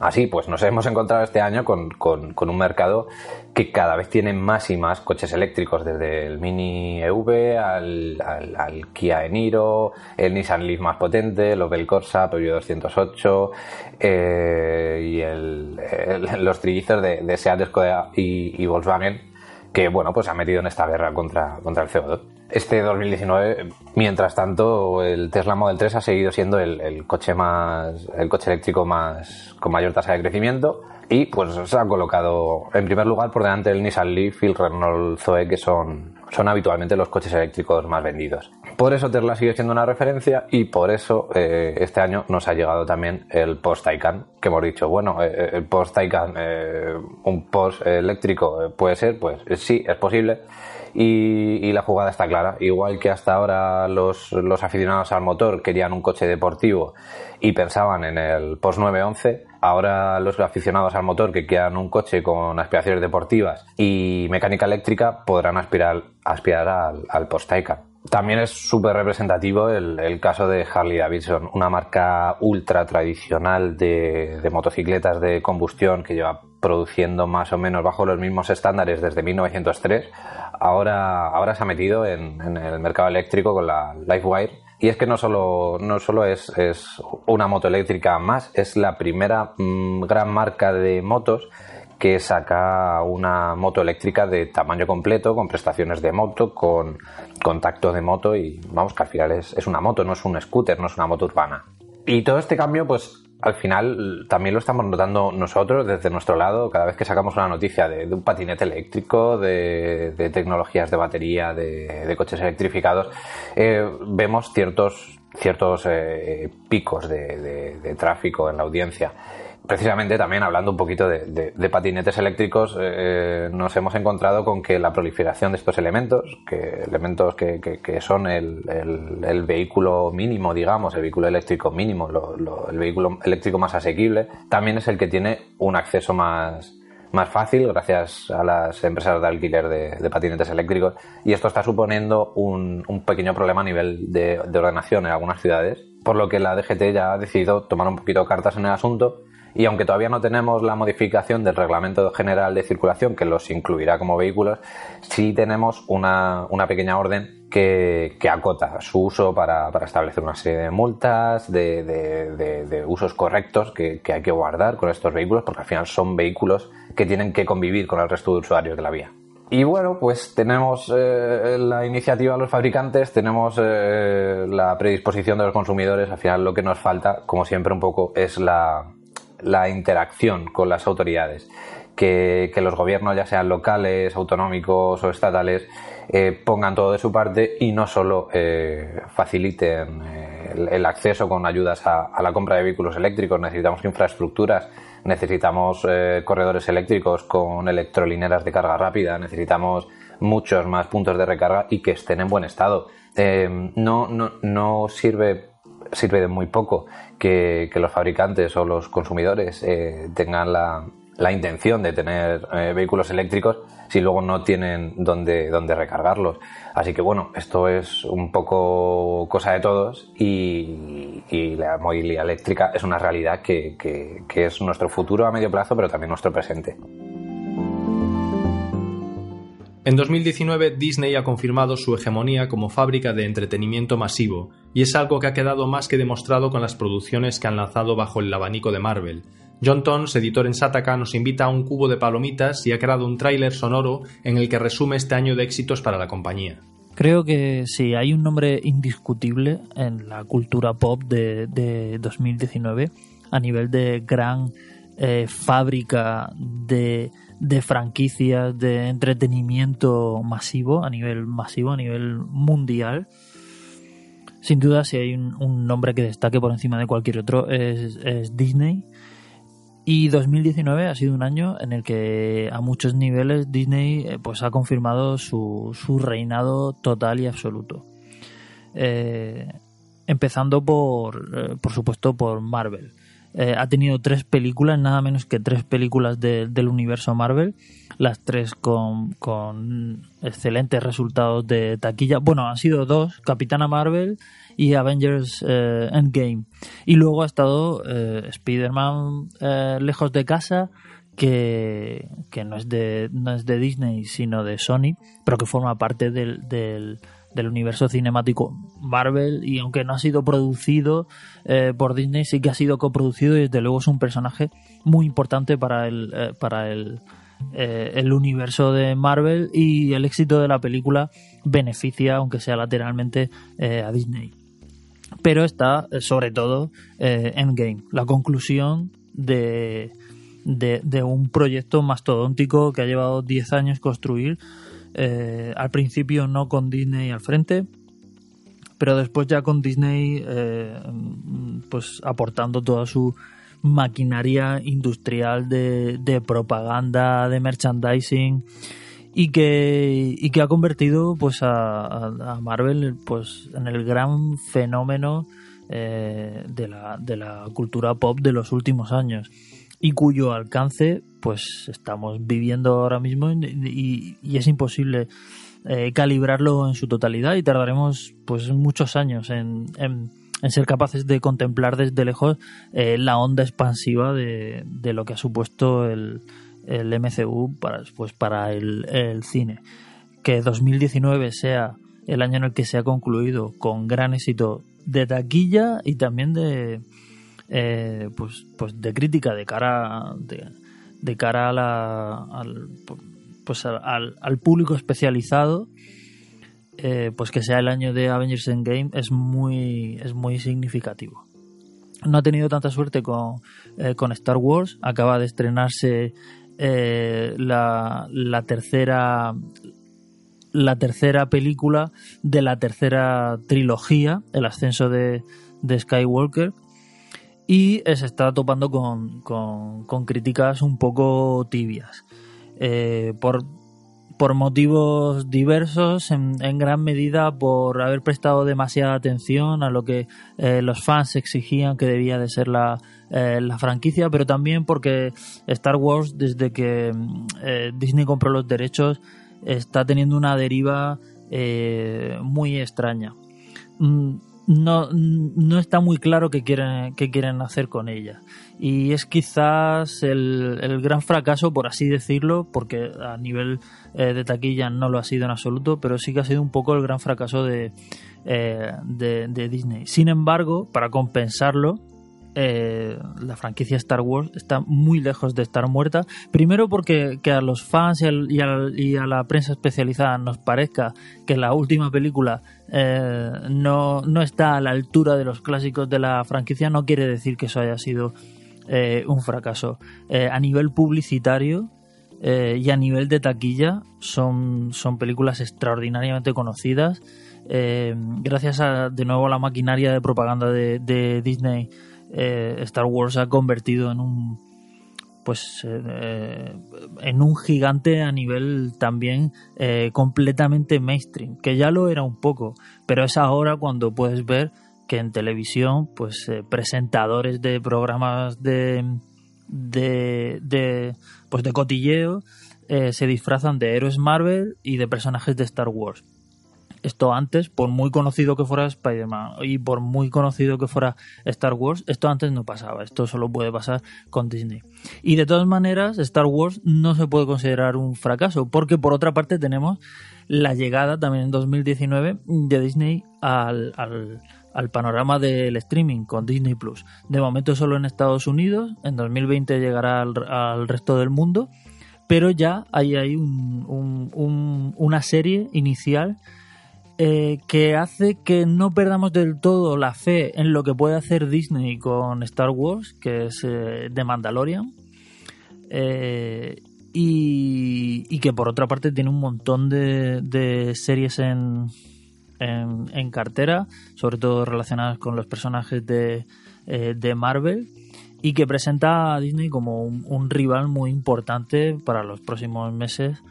Así pues, nos hemos encontrado este año con, un mercado que cada vez tiene más y más coches eléctricos, desde el Mini EV al, Kia Eniro, el Nissan Leaf más potente, el Opel Corsa, Peugeot 208 eh, y los trillizos de, Seat, Skoda y, Volkswagen que bueno, pues ha metido en esta guerra contra, contra el CO2. Este 2019, mientras tanto, el Tesla Model 3 ha seguido siendo el, coche más, el coche eléctrico más con mayor tasa de crecimiento y pues se ha colocado en primer lugar por delante del Nissan Leaf y el Renault Zoe, que son, son habitualmente los coches eléctricos más vendidos. Por eso Tesla sigue siendo una referencia y por eso eh, este año nos ha llegado también el Post Taycan, que hemos dicho, bueno, eh, eh, el Post Taycan, un Post eléctrico puede ser, pues sí, es posible. Y, la jugada está clara. Igual que hasta ahora los, los aficionados al motor querían un coche deportivo y pensaban en el Post 911, ahora los aficionados al motor que quieran un coche con aspiraciones deportivas y mecánica eléctrica podrán aspirar, aspirar al, Post Taycan. También es súper representativo el, caso de Harley Davidson, una marca ultra tradicional de, motocicletas de combustión que lleva produciendo más o menos bajo los mismos estándares desde 1903. Ahora, ahora se ha metido en, el mercado eléctrico con la Livewire. Y es que no solo, no solo es, una moto eléctrica más, es la primera mm, gran marca de motos que saca una moto eléctrica de tamaño completo, con prestaciones de moto, con contacto de moto y vamos que al final es, es una moto, no es un scooter, no es una moto urbana. Y todo este cambio, pues al final también lo estamos notando nosotros desde nuestro lado, cada vez que sacamos una noticia de, un patinete eléctrico, de, tecnologías de batería, de, coches electrificados, eh, vemos ciertos, ciertos eh, picos de, tráfico en la audiencia precisamente también hablando un poquito de, patinetes eléctricos, eh, nos hemos encontrado con que la proliferación de estos elementos, que elementos que, son el, vehículo mínimo, digamos, el vehículo eléctrico mínimo, el vehículo eléctrico más asequible, también es el que tiene un acceso más, más fácil gracias a las empresas de alquiler de, patinetes eléctricos. Y esto está suponiendo un, un pequeño problema a nivel de, de ordenación en algunas ciudades, por lo que la DGT ya ha decidido tomar un poquito cartas en el asunto y aunque todavía no tenemos la modificación del Reglamento General de Circulación que los incluirá como vehículos, sí tenemos una, pequeña orden que, acota su uso para, establecer una serie de multas, de, usos correctos que, hay que guardar con estos vehículos, porque al final son vehículos que tienen que convivir con el resto de usuarios de la vía. Y bueno, pues tenemos eh, la iniciativa de los fabricantes, tenemos eh, la predisposición de los consumidores, al final lo que nos falta, como siempre un poco, es la, la interacción con las autoridades. Que, los gobiernos, ya sean locales, autonómicos o estatales, eh, pongan todo de su parte y no solo eh, faciliten eh, el, acceso con ayudas a, la compra de vehículos eléctricos. Necesitamos infraestructuras, necesitamos corredores eléctricos con electrolineras de carga rápida, necesitamos muchos más puntos de recarga y que estén en buen estado. no, no, no sirve sirve de muy poco que, los fabricantes o los consumidores eh, tengan la, intención de tener eh, vehículos eléctricos si luego no tienen dónde, dónde recargarlos. Así que bueno, esto es un poco cosa de todos y, la movilidad eléctrica es una realidad que, que es nuestro futuro a medio plazo, pero también nuestro presente. En 2019 Disney ha confirmado su hegemonía como fábrica de entretenimiento masivo, y es algo que ha quedado más que demostrado con las producciones que han lanzado bajo el abanico de Marvel. John Tons, editor en Sataka, nos invita a un cubo de palomitas y ha creado un tráiler sonoro en el que resume este año de éxitos para la compañía. Creo que sí, hay un nombre indiscutible en la cultura pop de, 2019 a nivel de gran eh, fábrica de de franquicias de entretenimiento masivo, a nivel masivo, a nivel mundial. Sin duda, si hay un, nombre que destaque por encima de cualquier otro, es, Disney. Y 2019 ha sido un año en el que a muchos niveles Disney eh, pues, ha confirmado su, su reinado total y absoluto. Eh, empezando por, eh, por supuesto, por Marvel. Eh, ha tenido tres películas, nada menos que tres películas de- del universo Marvel, las tres con, con excelentes resultados de taquilla. Bueno, han sido dos, Capitana Marvel y Avengers eh, Endgame. Y luego ha estado eh, Spider-Man eh, lejos de casa, que, que no, es de, no es de Disney, sino de Sony, pero que forma parte del, del, del universo cinemático Marvel y aunque no ha sido producido eh, por Disney, sí que ha sido coproducido y desde luego es un personaje muy importante para el, eh, para el, eh, el universo de Marvel y el éxito de la película beneficia, aunque sea lateralmente, eh, a Disney. Pero está sobre todo Endgame, la conclusión de, de, de un proyecto mastodóntico que ha llevado 10 años construir. Eh, al principio no con Disney al frente, pero después ya con Disney eh, pues aportando toda su maquinaria industrial de, propaganda, de merchandising y que, y que ha convertido pues a, a- a Marvel pues en el gran fenómeno eh, de, la, de la cultura pop de los últimos años y cuyo alcance pues estamos viviendo ahora mismo y, es imposible eh, calibrarlo en su totalidad y tardaremos pues muchos años en, en- en ser capaces de contemplar desde lejos eh, la onda expansiva de, de lo que ha supuesto el, el MCU para, pues, para el, el cine. Que 2019 sea el año en el que se ha concluido con gran éxito de taquilla y también de eh, pues, pues de crítica de cara de, cara a la, al, pues al, público especializado eh, pues que sea el año de Avengers Endgame es muy es muy significativo. No ha tenido tanta suerte con, eh, con Star Wars. Acaba de estrenarse la, la tercera la tercera película de la tercera trilogía el ascenso de, de Skywalker y se está topando con, con- con críticas un poco tibias Eh, por, por motivos diversos, en, gran medida por haber prestado demasiada atención a lo que eh, los fans exigían que debía de ser la, eh, la franquicia, pero también porque Star Wars, desde que mm, Disney compró los derechos, está teniendo una deriva muy extraña. Mm, No, no está muy claro qué quieren, qué quieren hacer con ella. Y es quizás el, el gran fracaso, por así decirlo, porque a nivel eh, de taquilla no lo ha sido en absoluto, pero sí que ha sido un poco el gran fracaso de, eh, de, de Disney. Sin embargo, para compensarlo, eh, la franquicia Star Wars está muy lejos de estar muerta. Primero porque que a los fans y, a la prensa especializada nos parezca que la última película eh, no, no está a la altura de los clásicos de la franquicia no quiere decir que eso haya sido eh, un fracaso. A nivel publicitario y a nivel de taquilla son, son películas extraordinariamente conocidas. Gracias a, de nuevo a la maquinaria de propaganda de Disney, eh, Star Wars se ha convertido en un pues eh, en un gigante a nivel también eh, completamente mainstream, que ya lo era un poco, pero es ahora cuando puedes ver que en televisión, pues presentadores de programas de, de, de, pues de cotilleo se disfrazan de héroes Marvel y de personajes de Star Wars. Esto antes, por muy conocido que fuera Spider-Man y por muy conocido que fuera Star Wars, esto antes no pasaba. Esto solo puede pasar con Disney. Y de todas maneras, Star Wars no se puede considerar un fracaso, porque por otra parte tenemos la llegada también en 2019 de Disney al, al, panorama del streaming con Disney Plus. De momento solo en Estados Unidos, en 2020 llegará al, resto del mundo, pero ya hay, hay un, un, un, una serie inicial eh, que hace que no perdamos del todo la fe en lo que puede hacer Disney con Star Wars, que es eh, The Mandalorian. Eh, y, que por otra parte tiene un montón de, series en, en, cartera, sobre todo relacionadas con los personajes de, eh, de Marvel, y que presenta a Disney como un rival muy importante para los próximos meses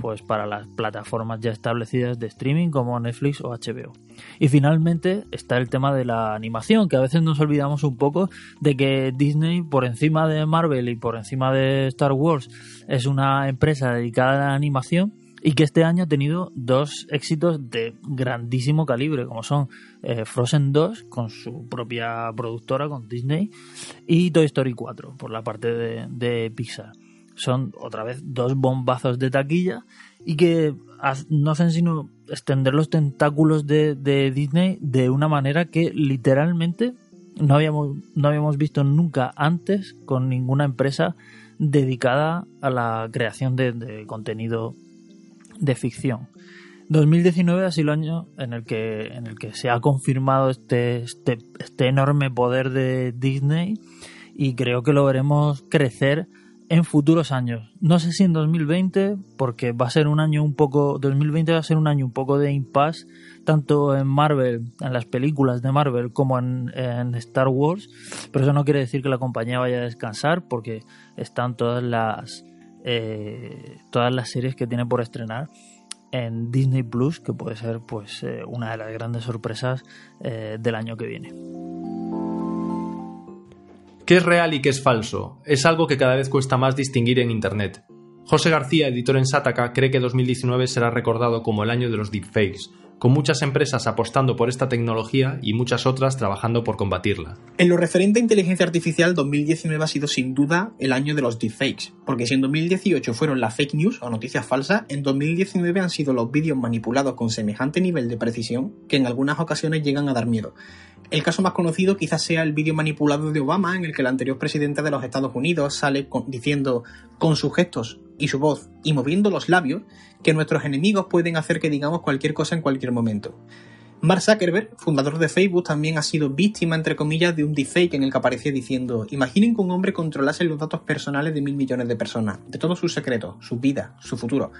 pues para las plataformas ya establecidas de streaming como Netflix o HBO. Y finalmente está el tema de la animación, que a veces nos olvidamos un poco de que Disney, por encima de Marvel y por encima de Star Wars, es una empresa dedicada a la animación y que este año ha tenido dos éxitos de grandísimo calibre, como son eh, Frozen 2 con su propia productora, con Disney, y Toy Story 4 por la parte de, de Pixar. Son otra vez dos bombazos de taquilla y que no hacen sino extender los tentáculos de, de Disney de una manera que literalmente no habíamos, no habíamos visto nunca antes con ninguna empresa dedicada a la creación de, contenido de ficción. 2019 ha sido el año en el que, en el que se ha confirmado este, este, este enorme poder de Disney y creo que lo veremos crecer en futuros años. No sé si en 2020, porque va a ser un año un poco, 2020 va a ser un año un poco de impasse, tanto en Marvel, en las películas de Marvel, como en, Star Wars, pero eso no quiere decir que la compañía vaya a descansar, porque están todas las, eh, todas las series que tiene por estrenar en Disney Plus, que puede ser pues eh, una de las grandes sorpresas eh, del año que viene. ¿Qué es real y qué es falso? Es algo que cada vez cuesta más distinguir en Internet. José García, editor en Sataka, cree que 2019 será recordado como el año de los deepfakes, con muchas empresas apostando por esta tecnología y muchas otras trabajando por combatirla. En lo referente a inteligencia artificial, 2019 ha sido sin duda el año de los deepfakes, porque si en 2018 fueron las fake news o noticias falsas, en 2019 han sido los vídeos manipulados con semejante nivel de precisión que en algunas ocasiones llegan a dar miedo. El caso más conocido quizás sea el vídeo manipulado de Obama en el que el anterior presidente de los Estados Unidos sale diciendo con sus gestos y su voz y moviendo los labios que nuestros enemigos pueden hacer que digamos cualquier cosa en cualquier momento. Mark Zuckerberg, fundador de Facebook, también ha sido víctima, entre comillas, de un deepfake en el que aparecía diciendo imaginen que un hombre controlase los datos personales de mil millones de personas, de todos sus secretos, su vida, su futuro.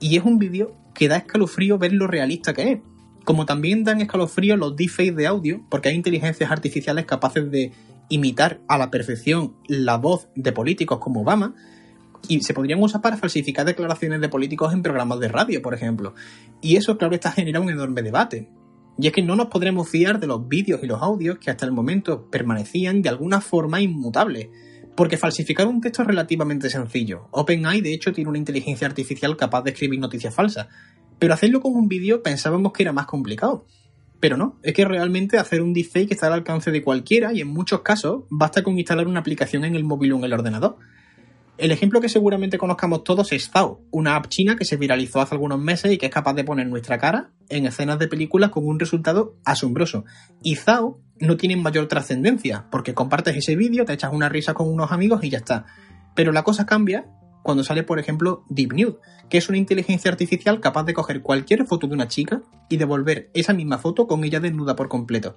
Y es un vídeo que da escalofrío ver lo realista que es. Como también dan escalofrío los deepfakes de audio, porque hay inteligencias artificiales capaces de imitar a la perfección la voz de políticos como Obama, y se podrían usar para falsificar declaraciones de políticos en programas de radio, por ejemplo. Y eso, claro, está genera un enorme debate. Y es que no nos podremos fiar de los vídeos y los audios que hasta el momento permanecían de alguna forma inmutables. Porque falsificar un texto es relativamente sencillo. OpenAI, de hecho, tiene una inteligencia artificial capaz de escribir noticias falsas. Pero hacerlo con un vídeo pensábamos que era más complicado. Pero no, es que realmente hacer un deepfake está al alcance de cualquiera y en muchos casos basta con instalar una aplicación en el móvil o en el ordenador. El ejemplo que seguramente conozcamos todos es Zao, una app china que se viralizó hace algunos meses y que es capaz de poner nuestra cara en escenas de películas con un resultado asombroso. Y Zao no tiene mayor trascendencia, porque compartes ese vídeo, te echas una risa con unos amigos y ya está. Pero la cosa cambia cuando sale, por ejemplo, Deep Nude, que es una inteligencia artificial capaz de coger cualquier foto de una chica y devolver esa misma foto con ella desnuda por completo.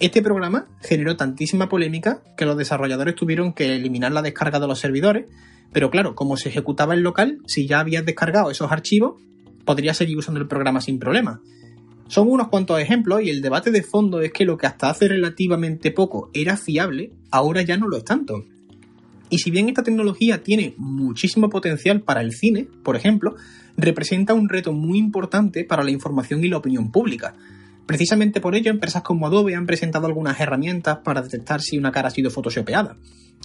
Este programa generó tantísima polémica que los desarrolladores tuvieron que eliminar la descarga de los servidores, pero claro, como se ejecutaba en local, si ya habías descargado esos archivos, podrías seguir usando el programa sin problema. Son unos cuantos ejemplos y el debate de fondo es que lo que hasta hace relativamente poco era fiable, ahora ya no lo es tanto. Y si bien esta tecnología tiene muchísimo potencial para el cine, por ejemplo, representa un reto muy importante para la información y la opinión pública, Precisamente por ello, empresas como Adobe han presentado algunas herramientas para detectar si una cara ha sido photoshopeada.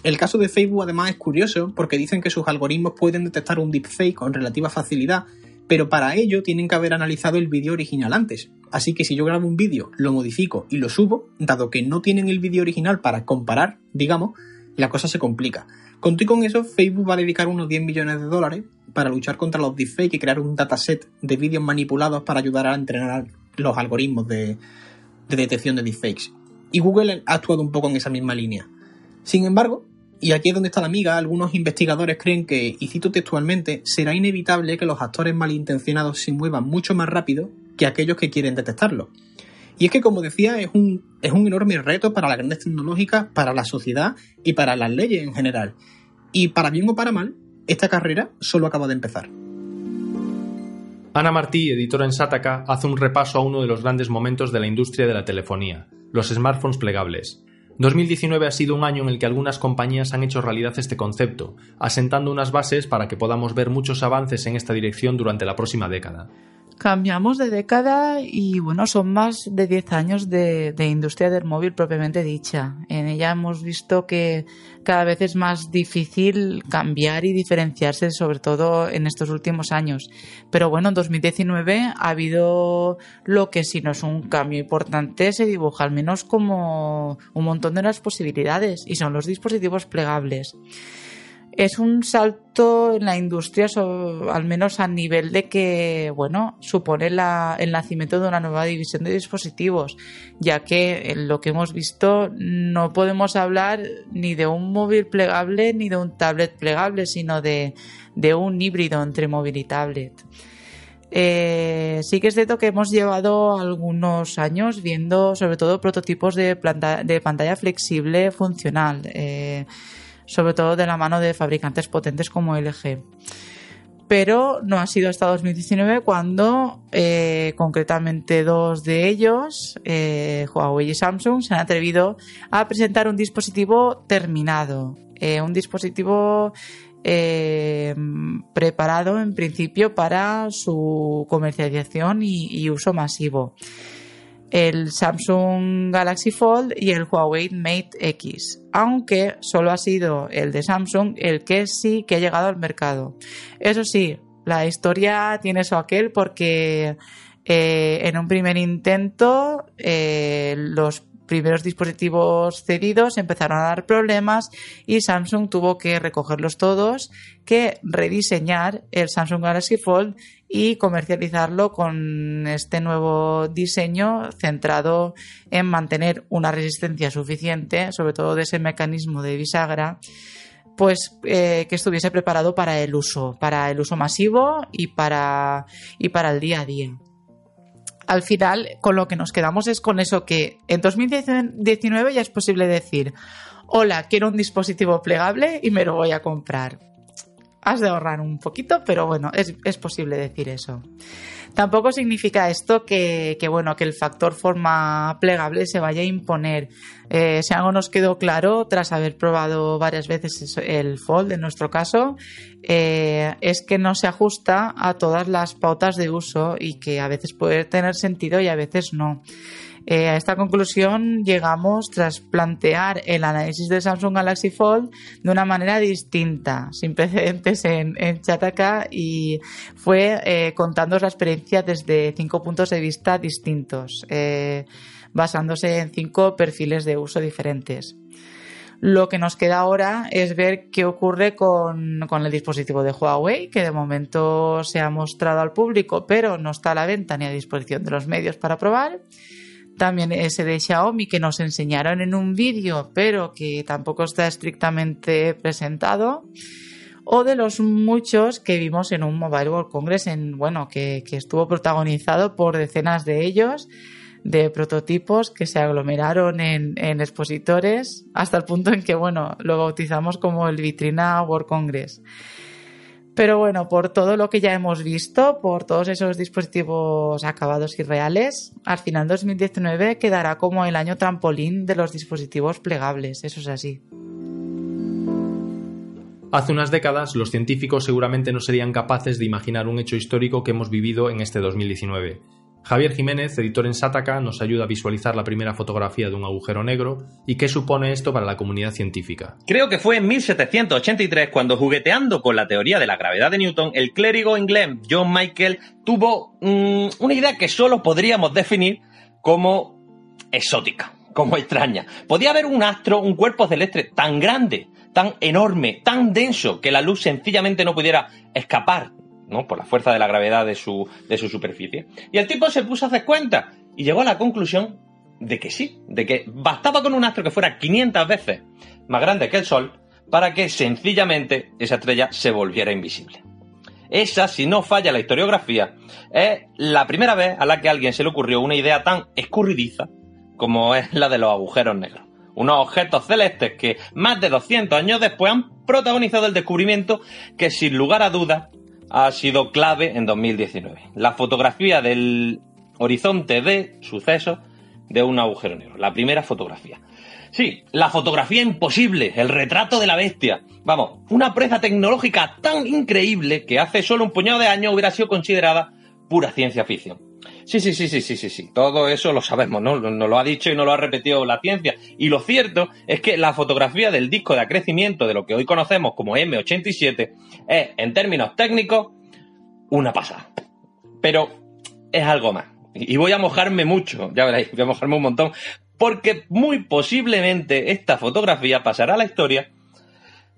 El caso de Facebook además es curioso porque dicen que sus algoritmos pueden detectar un deepfake con relativa facilidad, pero para ello tienen que haber analizado el vídeo original antes. Así que si yo grabo un vídeo, lo modifico y lo subo, dado que no tienen el vídeo original para comparar, digamos, la cosa se complica. Con con eso, Facebook va a dedicar unos 10 millones de dólares para luchar contra los deepfakes y crear un dataset de vídeos manipulados para ayudar a entrenar los algoritmos de, detección de deepfakes. Y Google ha actuado un poco en esa misma línea. Sin embargo, y aquí es donde está la amiga, algunos investigadores creen que, y cito textualmente, será inevitable que los actores malintencionados se muevan mucho más rápido que aquellos que quieren detectarlo. Y es que, como decía, es un, es un enorme reto para las grandes tecnológicas, para la sociedad y para las leyes en general. Y para bien o para mal, esta carrera solo acaba de empezar. Ana Martí, editora en Sataka, hace un repaso a uno de los grandes momentos de la industria de la telefonía, los smartphones plegables. 2019 ha sido un año en el que algunas compañías han hecho realidad este concepto, asentando unas bases para que podamos ver muchos avances en esta dirección durante la próxima década. Cambiamos de década y bueno, son más de 10 años de, industria del móvil propiamente dicha. En ella hemos visto que cada vez es más difícil cambiar y diferenciarse, sobre todo en estos últimos años. Pero bueno, en 2019 ha habido lo que si no es un cambio importante, se dibuja al menos como un montón de las posibilidades y son los dispositivos plegables es un salto en la industria, al menos a nivel de que, bueno, supone el nacimiento de una nueva división de dispositivos, ya que en lo que hemos visto no podemos hablar ni de un móvil plegable ni de un tablet plegable, sino de, de un híbrido entre móvil y tablet. Eh, sí que es cierto que hemos llevado algunos años viendo sobre todo prototipos de, pantalla flexible funcional. Eh, sobre todo de la mano de fabricantes potentes como LG. Pero no ha sido hasta 2019 cuando eh, concretamente dos de ellos, Huawei y Samsung, se han atrevido a presentar un dispositivo terminado, un dispositivo preparado en principio para su comercialización y uso masivo el Samsung Galaxy Fold y el Huawei Mate X, aunque solo ha sido el de Samsung el que sí que ha llegado al mercado. Eso sí, la historia tiene eso aquel porque eh, en un primer intento eh, los primeros dispositivos cedidos empezaron a dar problemas y Samsung tuvo que recogerlos todos, que rediseñar el Samsung Galaxy Fold y comercializarlo con este nuevo diseño centrado en mantener una resistencia suficiente, sobre todo de ese mecanismo de bisagra, pues eh, que estuviese preparado para el uso, para el uso masivo y para, y para el día a día al final con lo que nos quedamos es con eso que en 2019 ya es posible decir, hola, quiero un dispositivo plegable y me lo voy a comprar. Has de ahorrar un poquito, pero bueno, es, es posible decir eso. Tampoco significa esto que, bueno, que el factor forma plegable se vaya a imponer. Eh, si algo nos quedó claro tras haber probado varias veces el Fold, en nuestro caso, eh, es que no se ajusta a todas las pautas de uso y que a veces puede tener sentido y a veces no. Eh, a esta conclusión llegamos tras plantear el análisis del Samsung Galaxy Fold de una manera distinta, sin precedentes en, en Chataka y fue eh, contando la experiencia desde cinco puntos de vista distintos, eh, basándose en cinco perfiles de uso diferentes. Lo que nos queda ahora es ver qué ocurre con, el dispositivo de Huawei, que de momento se ha mostrado al público, pero no está a la venta ni a disposición de los medios para probar también ese de Xiaomi que nos enseñaron en un vídeo, pero que tampoco está estrictamente presentado, o de los muchos que vimos en un Mobile World Congress, en, bueno, que, que estuvo protagonizado por decenas de ellos, de prototipos que se aglomeraron en, en, expositores, hasta el punto en que, bueno, lo bautizamos como el Vitrina World Congress. Pero bueno, por todo lo que ya hemos visto, por todos esos dispositivos acabados y reales, al final 2019 quedará como el año trampolín de los dispositivos plegables, eso es así. Hace unas décadas los científicos seguramente no serían capaces de imaginar un hecho histórico que hemos vivido en este 2019 Javier Jiménez, editor en Sataka, nos ayuda a visualizar la primera fotografía de un agujero negro y qué supone esto para la comunidad científica. Creo que fue en 1783 cuando jugueteando con la teoría de la gravedad de Newton, el clérigo inglés John Michael tuvo mm, una idea que solo podríamos definir como exótica, como extraña. Podía haber un astro, un cuerpo celeste tan grande, tan enorme, tan denso, que la luz sencillamente no pudiera escapar ¿no? Por la fuerza de la gravedad de su, de su superficie. Y el tipo se puso a hacer cuenta y llegó a la conclusión de que sí, de que bastaba con un astro que fuera 500 veces más grande que el Sol para que sencillamente esa estrella se volviera invisible. Esa, si no falla la historiografía, es la primera vez a la que a alguien se le ocurrió una idea tan escurridiza como es la de los agujeros negros. Unos objetos celestes que más de 200 años después han protagonizado el descubrimiento que sin lugar a dudas ha sido clave en 2019. La fotografía del horizonte de suceso de un agujero negro. La primera fotografía. Sí, la fotografía imposible, el retrato de la bestia. Vamos, una proeza tecnológica tan increíble que hace solo un puñado de años hubiera sido considerada pura ciencia ficción. Sí, sí, sí, sí, sí, sí, sí. Todo eso lo sabemos, ¿no? Nos lo ha dicho y nos lo ha repetido la ciencia. Y lo cierto es que la fotografía del disco de acrecimiento de lo que hoy conocemos como M87 es, en términos técnicos, una pasada. Pero es algo más. Y voy a mojarme mucho, ya veréis, voy a mojarme un montón, porque muy posiblemente esta fotografía pasará a la historia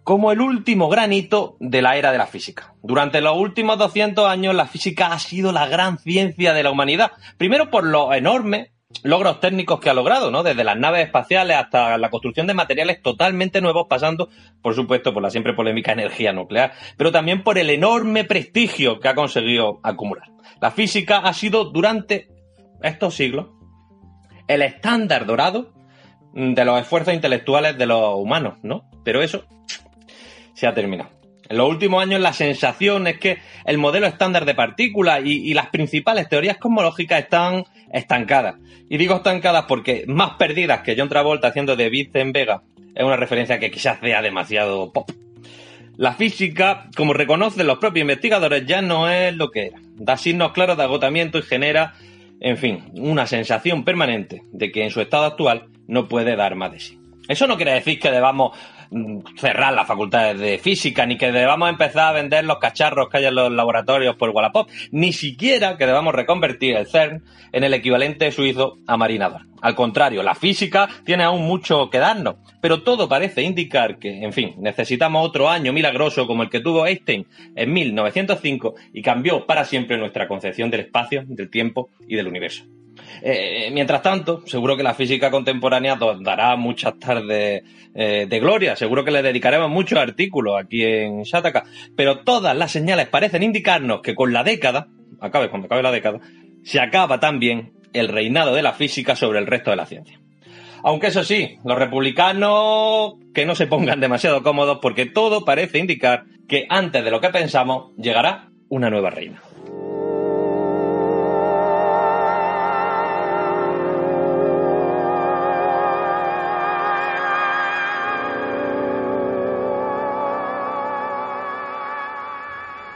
como el último granito de la era de la física. Durante los últimos 200 años la física ha sido la gran ciencia de la humanidad, primero por los enormes logros técnicos que ha logrado, ¿no? Desde las naves espaciales hasta la construcción de materiales totalmente nuevos, pasando, por supuesto, por la siempre polémica energía nuclear, pero también por el enorme prestigio que ha conseguido acumular. La física ha sido durante estos siglos el estándar dorado de los esfuerzos intelectuales de los humanos, ¿no? Pero eso se ha terminado. En los últimos años la sensación es que el modelo estándar de partículas y, las principales teorías cosmológicas están estancadas. Y digo estancadas porque más perdidas que John Travolta haciendo de en Vega es una referencia que quizás sea demasiado pop. La física, como reconocen los propios investigadores, ya no es lo que era. Da signos claros de agotamiento y genera, en fin, una sensación permanente de que en su estado actual no puede dar más de sí. Eso no quiere decir que debamos cerrar las facultades de física, ni que debamos empezar a vender los cacharros que hay en los laboratorios por Wallapop, ni siquiera que debamos reconvertir el CERN en el equivalente suizo a Marinador. Al contrario, la física tiene aún mucho que darnos, pero todo parece indicar que, en fin, necesitamos otro año milagroso como el que tuvo Einstein en 1905 y cambió para siempre nuestra concepción del espacio, del tiempo y del universo. Eh, mientras tanto, seguro que la física contemporánea nos dará muchas tardes eh, de gloria, seguro que le dedicaremos muchos artículos aquí en Shataka, pero todas las señales parecen indicarnos que con la década, acabe cuando acabe la década, se acaba también el reinado de la física sobre el resto de la ciencia. Aunque eso sí, los republicanos que no se pongan demasiado cómodos porque todo parece indicar que antes de lo que pensamos llegará una nueva reina.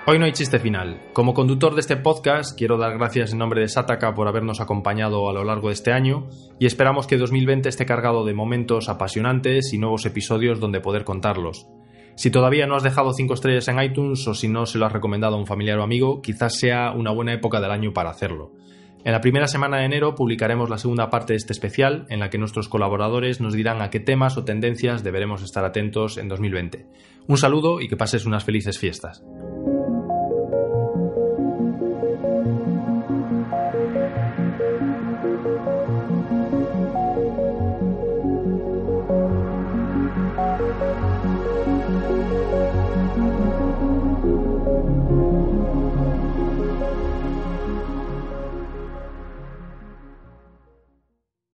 Hoy no hay chiste final. Como conductor de este podcast, quiero dar gracias en nombre de Sataka por habernos acompañado a lo largo de este año y esperamos que 2020 esté cargado de momentos apasionantes y nuevos episodios donde poder contarlos. Si todavía no has dejado 5 estrellas en iTunes o si no se lo has recomendado a un familiar o amigo, quizás sea una buena época del año para hacerlo. En la primera semana de enero publicaremos la segunda parte de este especial, en la que nuestros colaboradores nos dirán a qué temas o tendencias deberemos estar atentos en 2020. Un saludo y que pases unas felices fiestas.